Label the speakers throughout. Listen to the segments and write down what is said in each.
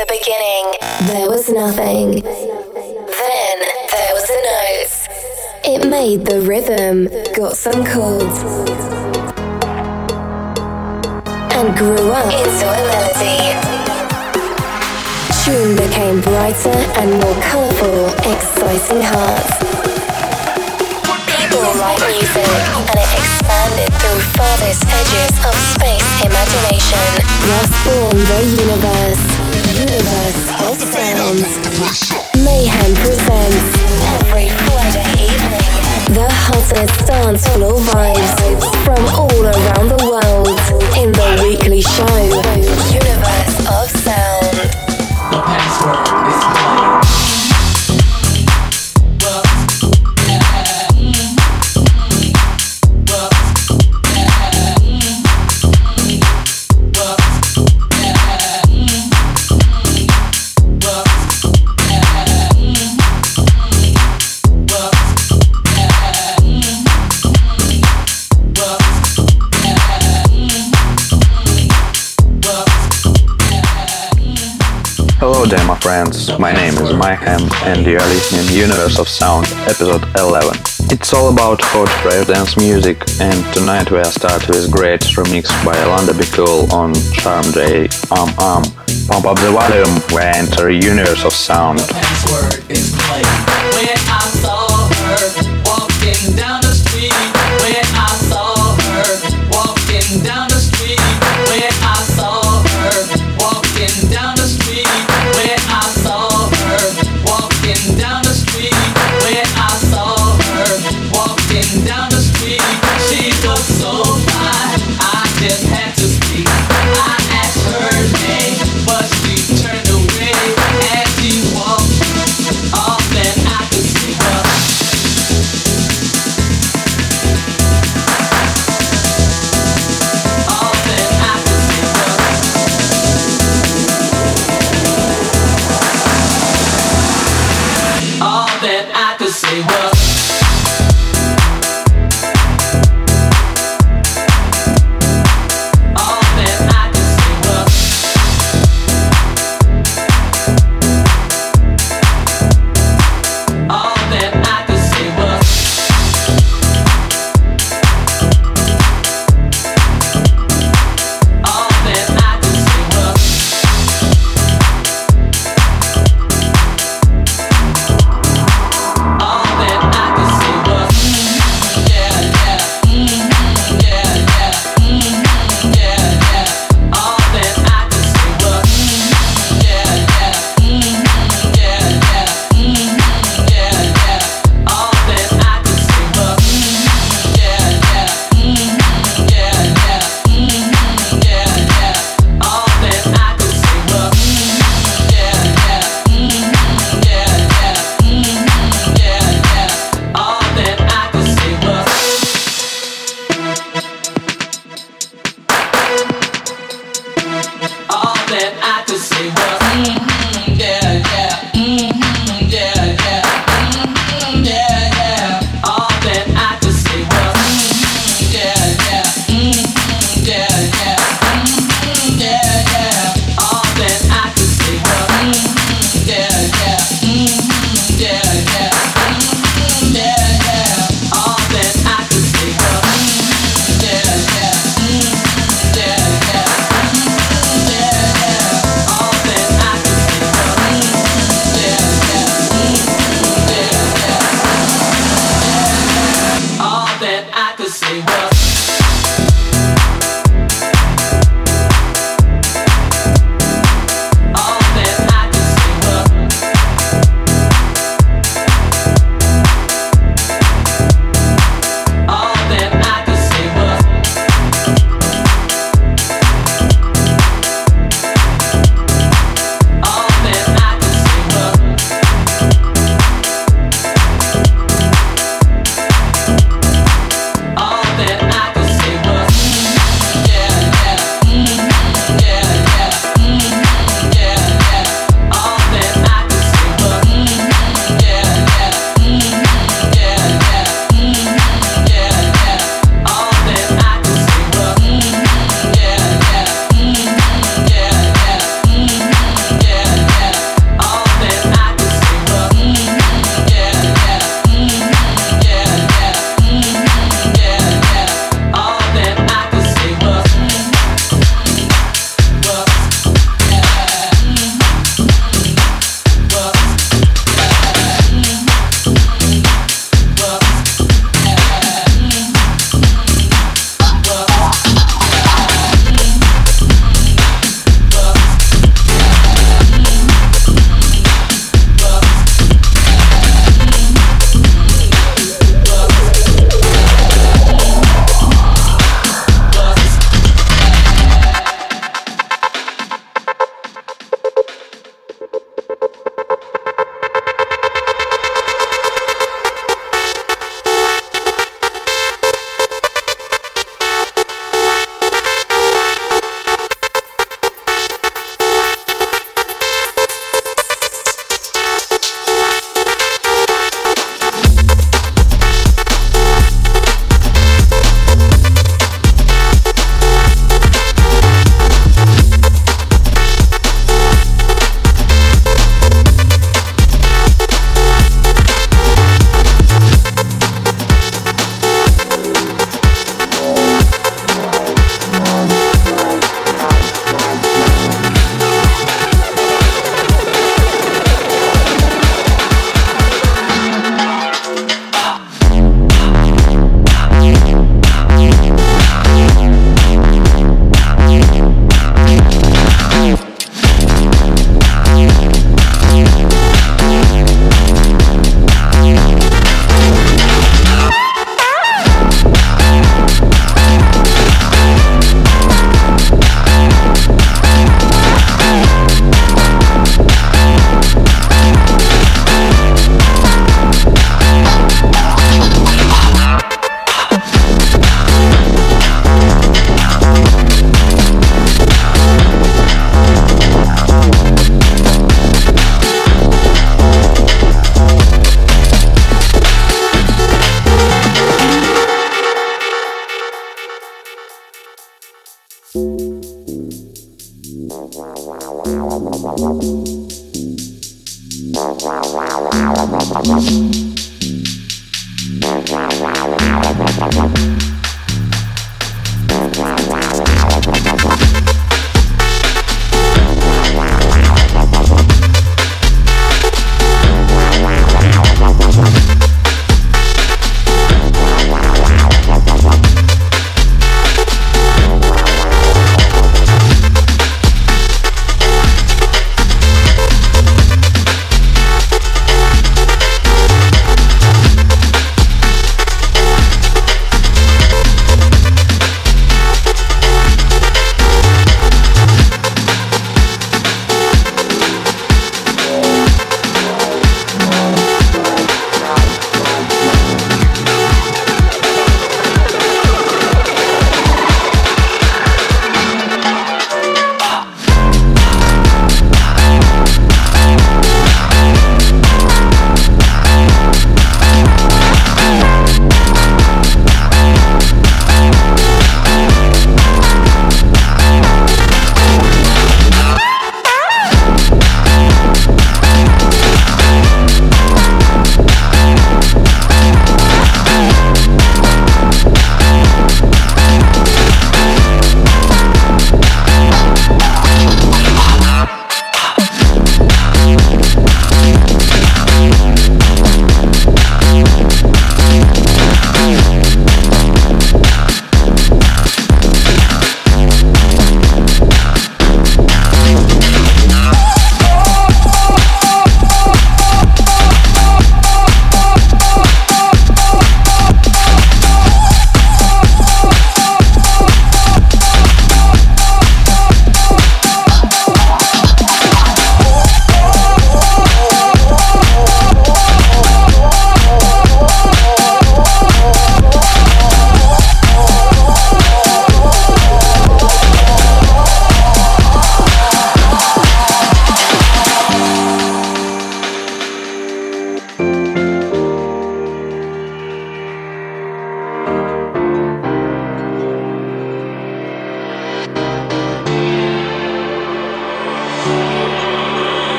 Speaker 1: the beginning, there was nothing. Then there was a note. It made the rhythm, got some chords, and grew up into a melody. Tune became brighter and more colourful, exciting hearts. People write music, and it expanded through farthest edges of space imagination. Thus born the universe, universe of sounds. Mayhem presents every Friday evening the hottest dance floor vibes from all around the world in the weekly show, Universe of Sound.
Speaker 2: The password is
Speaker 3: friends. My name is Mayhem, and you are listening Universe of Sound, episode 11. It's all about hot rave dance music, and tonight we are starting with great remix by Alanda Be on Charm J. Um Um. Pump up the volume, we enter Universe of Sound.
Speaker 2: That I could say was.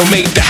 Speaker 4: That'll make the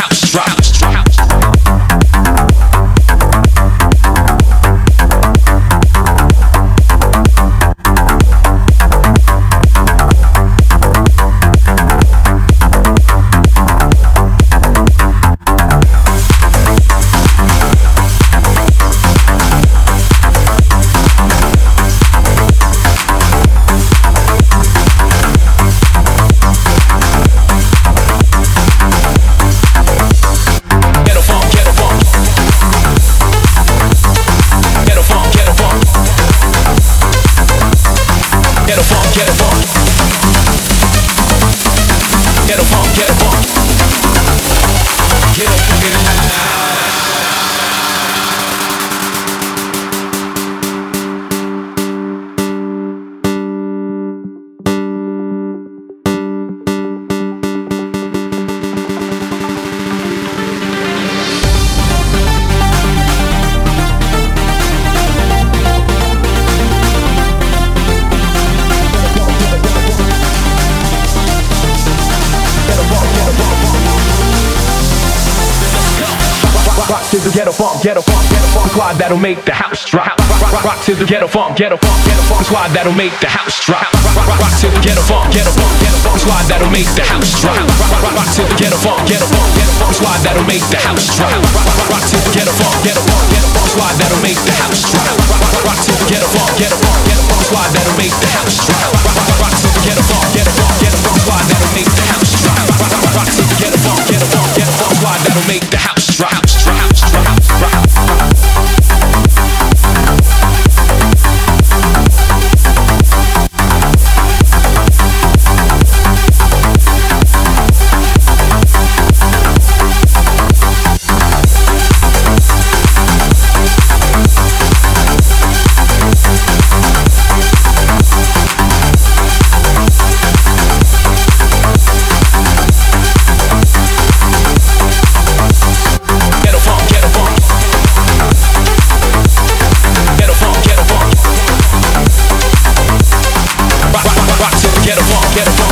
Speaker 4: that'll make the house drop. Rock, rock, rock to the ghetto funk, ghetto funk, ghetto funk squad that'll make the house drop. Rock, rock, rock to the ghetto funk, ghetto funk, ghetto funk squad that'll make the house drop. Rock, rock, rock to the ghetto funk, ghetto funk, ghetto funk squad that'll make the house drop. Rock, rock, rock to the ghetto funk, ghetto funk, ghetto funk squad that'll make the house drop. Rock, rock, rock to the ghetto funk, ghetto funk, ghetto funk squad that'll make the house drop. Rock, rock, rock to the ghetto funk, ghetto funk, ghetto funk squad that'll make the house drop. Rock, rock, rock to the ghetto funk, ghetto funk, ghetto funk squad that'll make the house drop. Drop, drop, drop.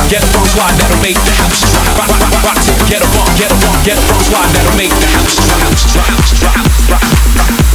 Speaker 4: Ghetto funk squad that'll make the house drop. Rock, rock, rock, to the ghetto funk, ghetto funk, ghetto funk squad that'll make the house drop. Drop, drop, drop.
Speaker 5: Let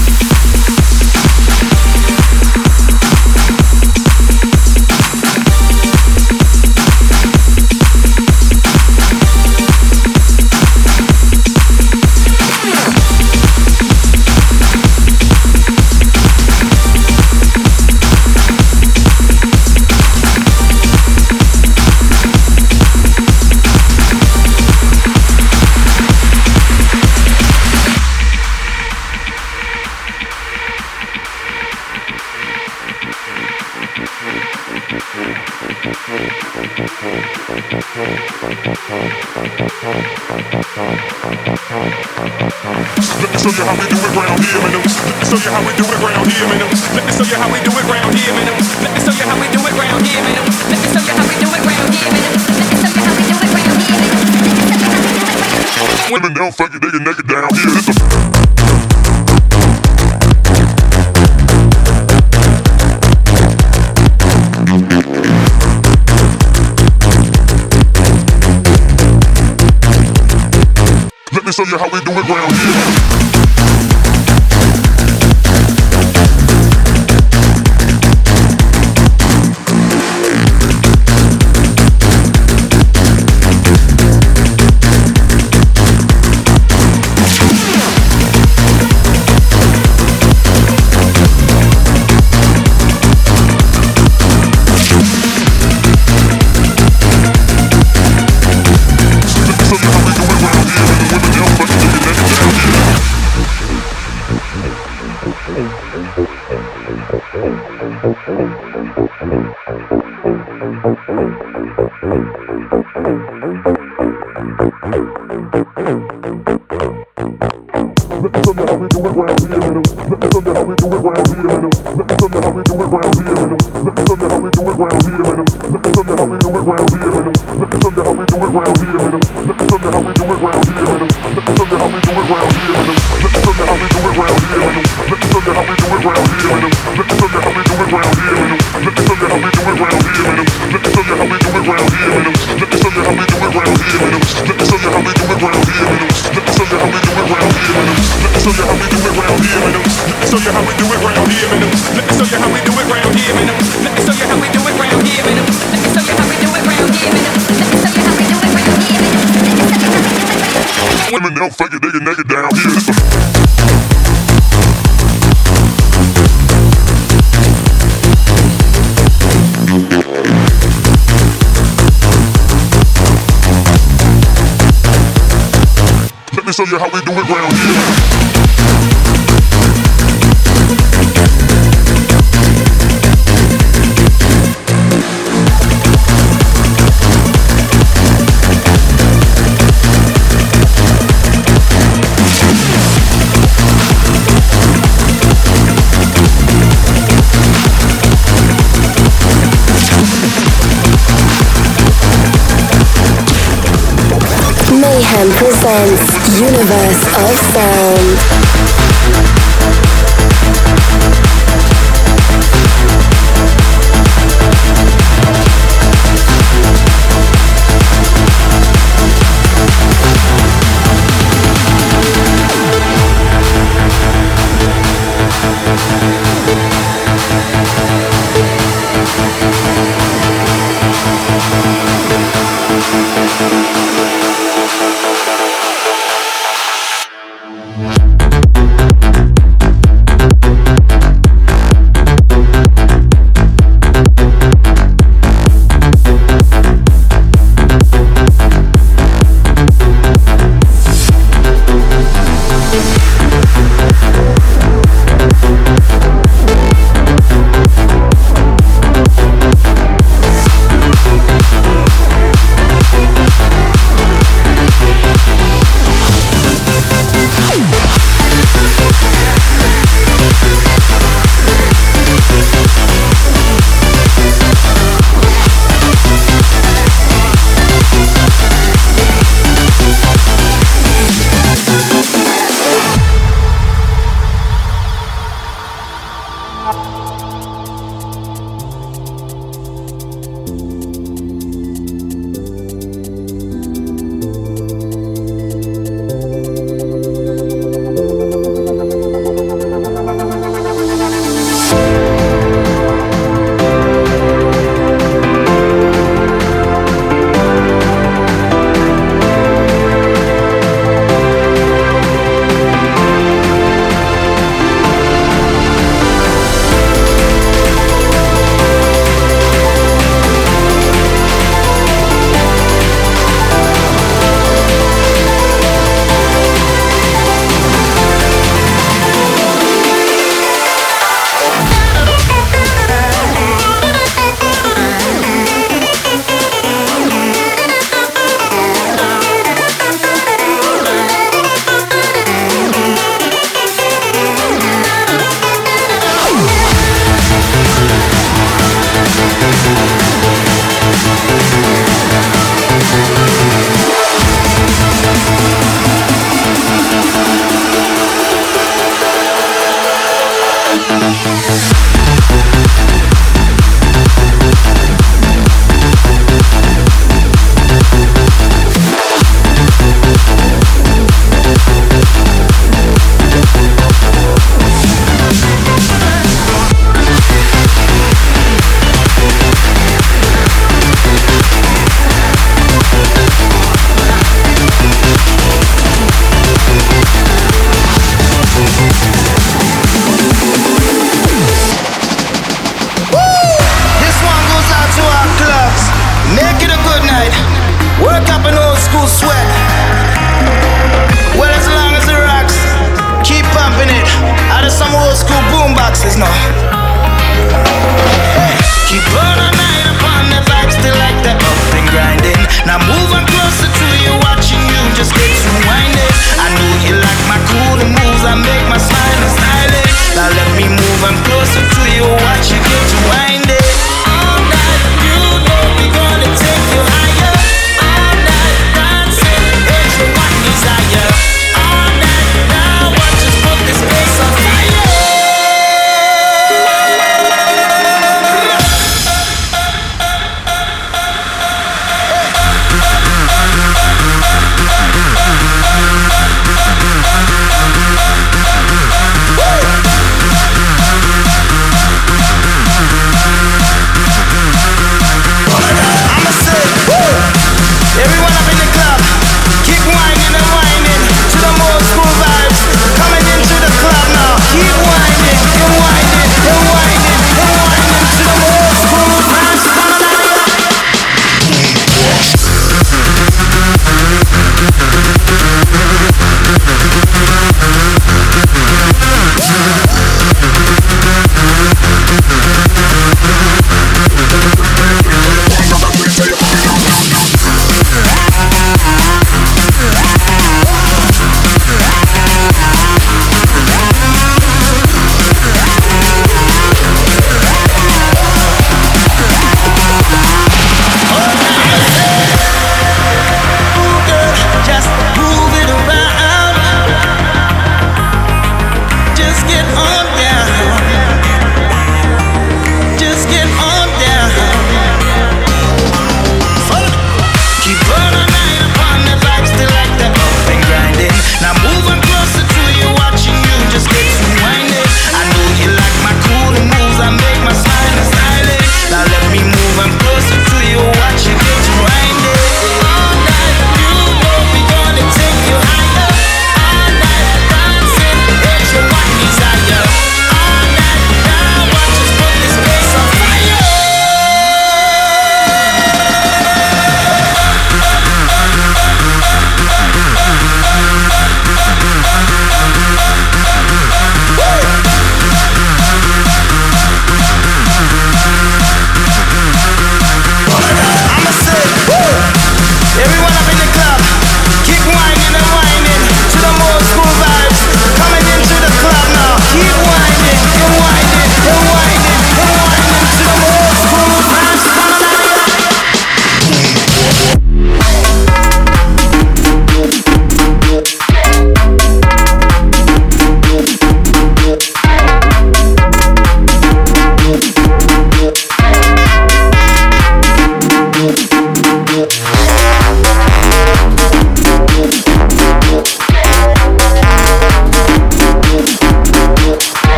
Speaker 1: Mayhem presents Universe of Sound.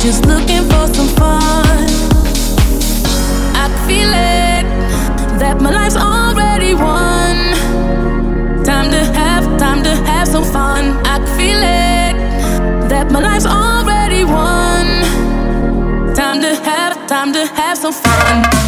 Speaker 6: just looking for some fun. I feel it that my life's already won. Time to have, time to have some fun. I feel it that my life's already won. Time to have, time to have some fun.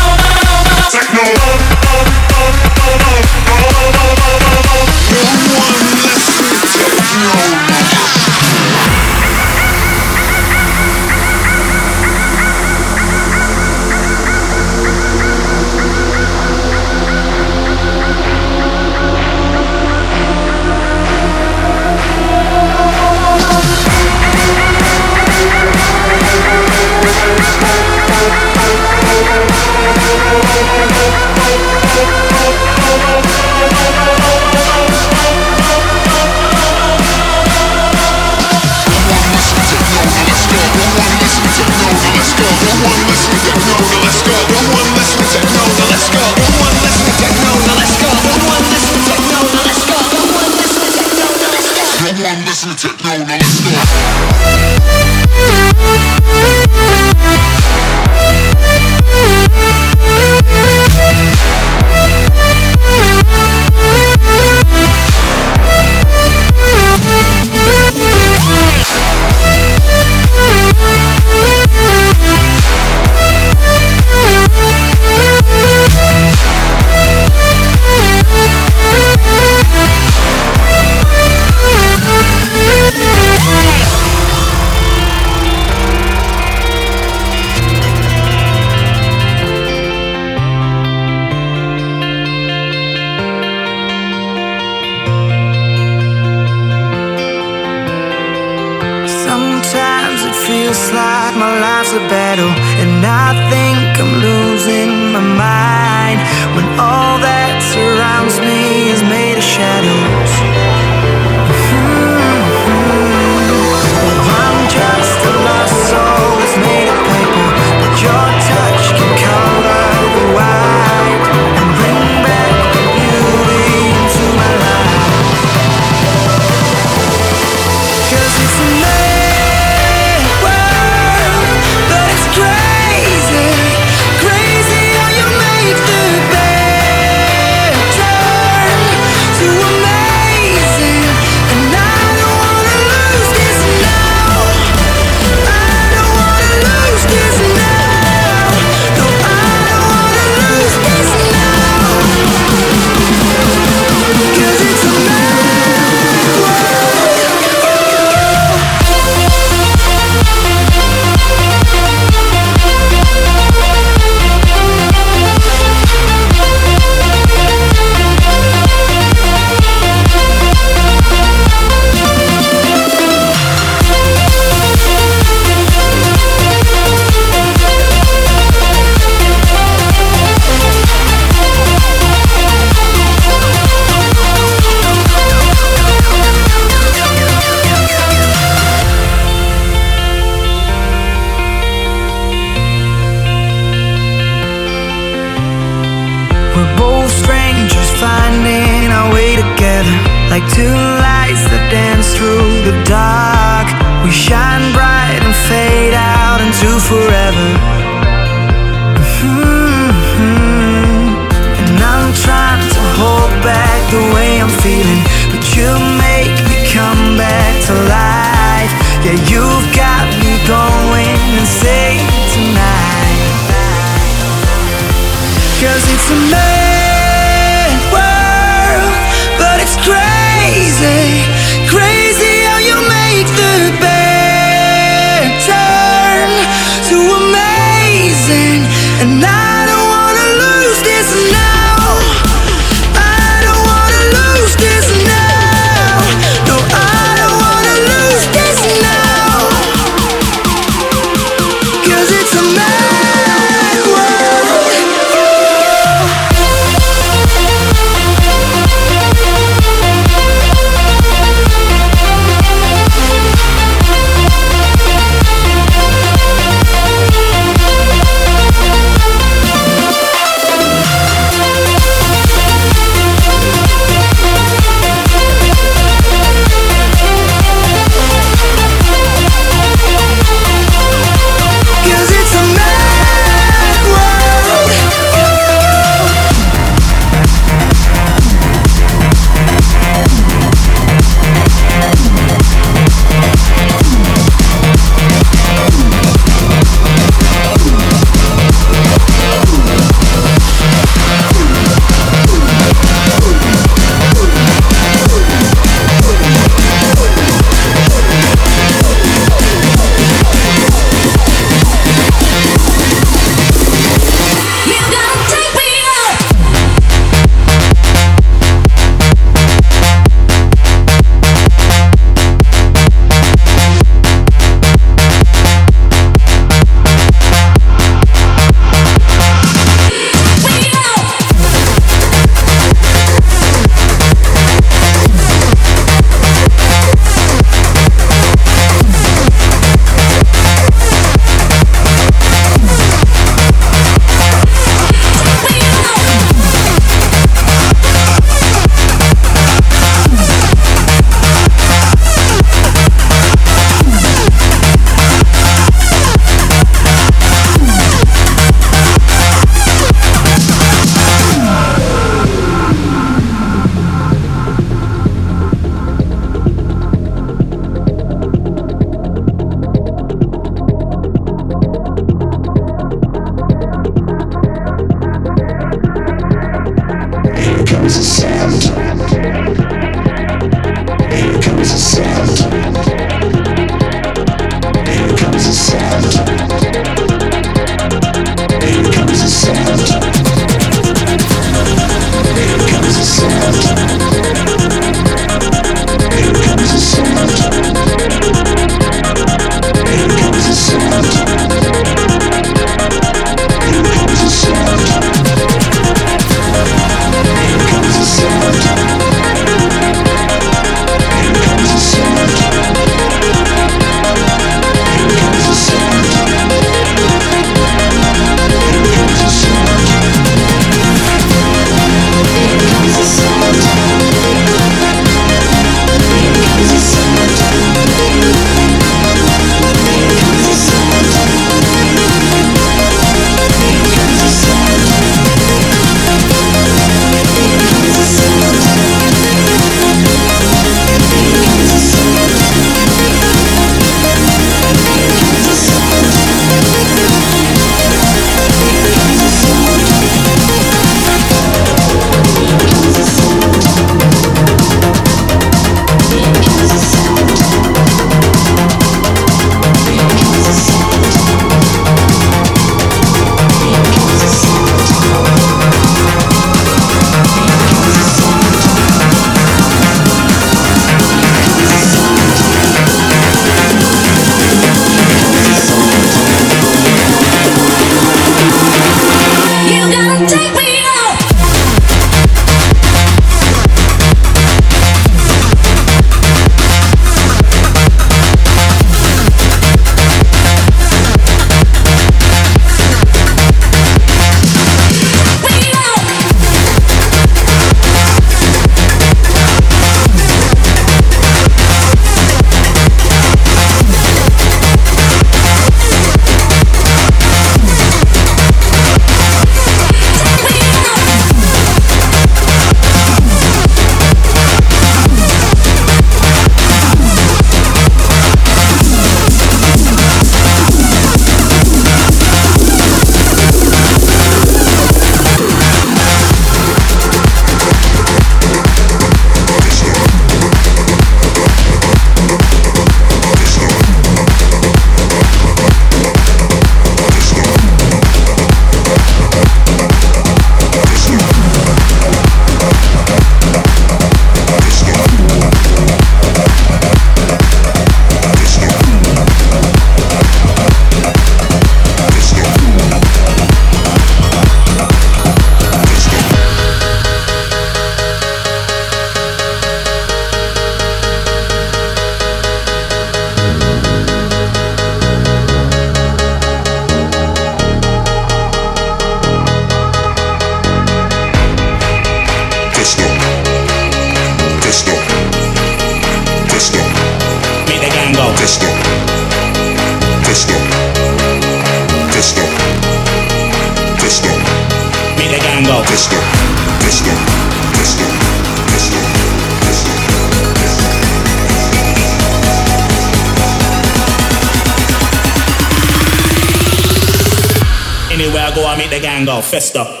Speaker 6: fessed
Speaker 7: up.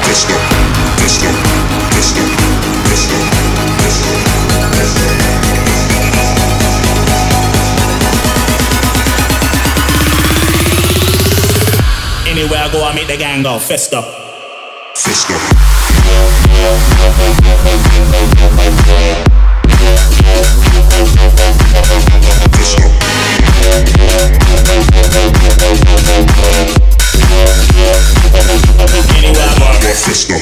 Speaker 7: disco. Disco. Disco. Disco. Disco. Disco. Anywhere I go, I meet the gang go fisto. Fisto. Anywhere
Speaker 2: my system.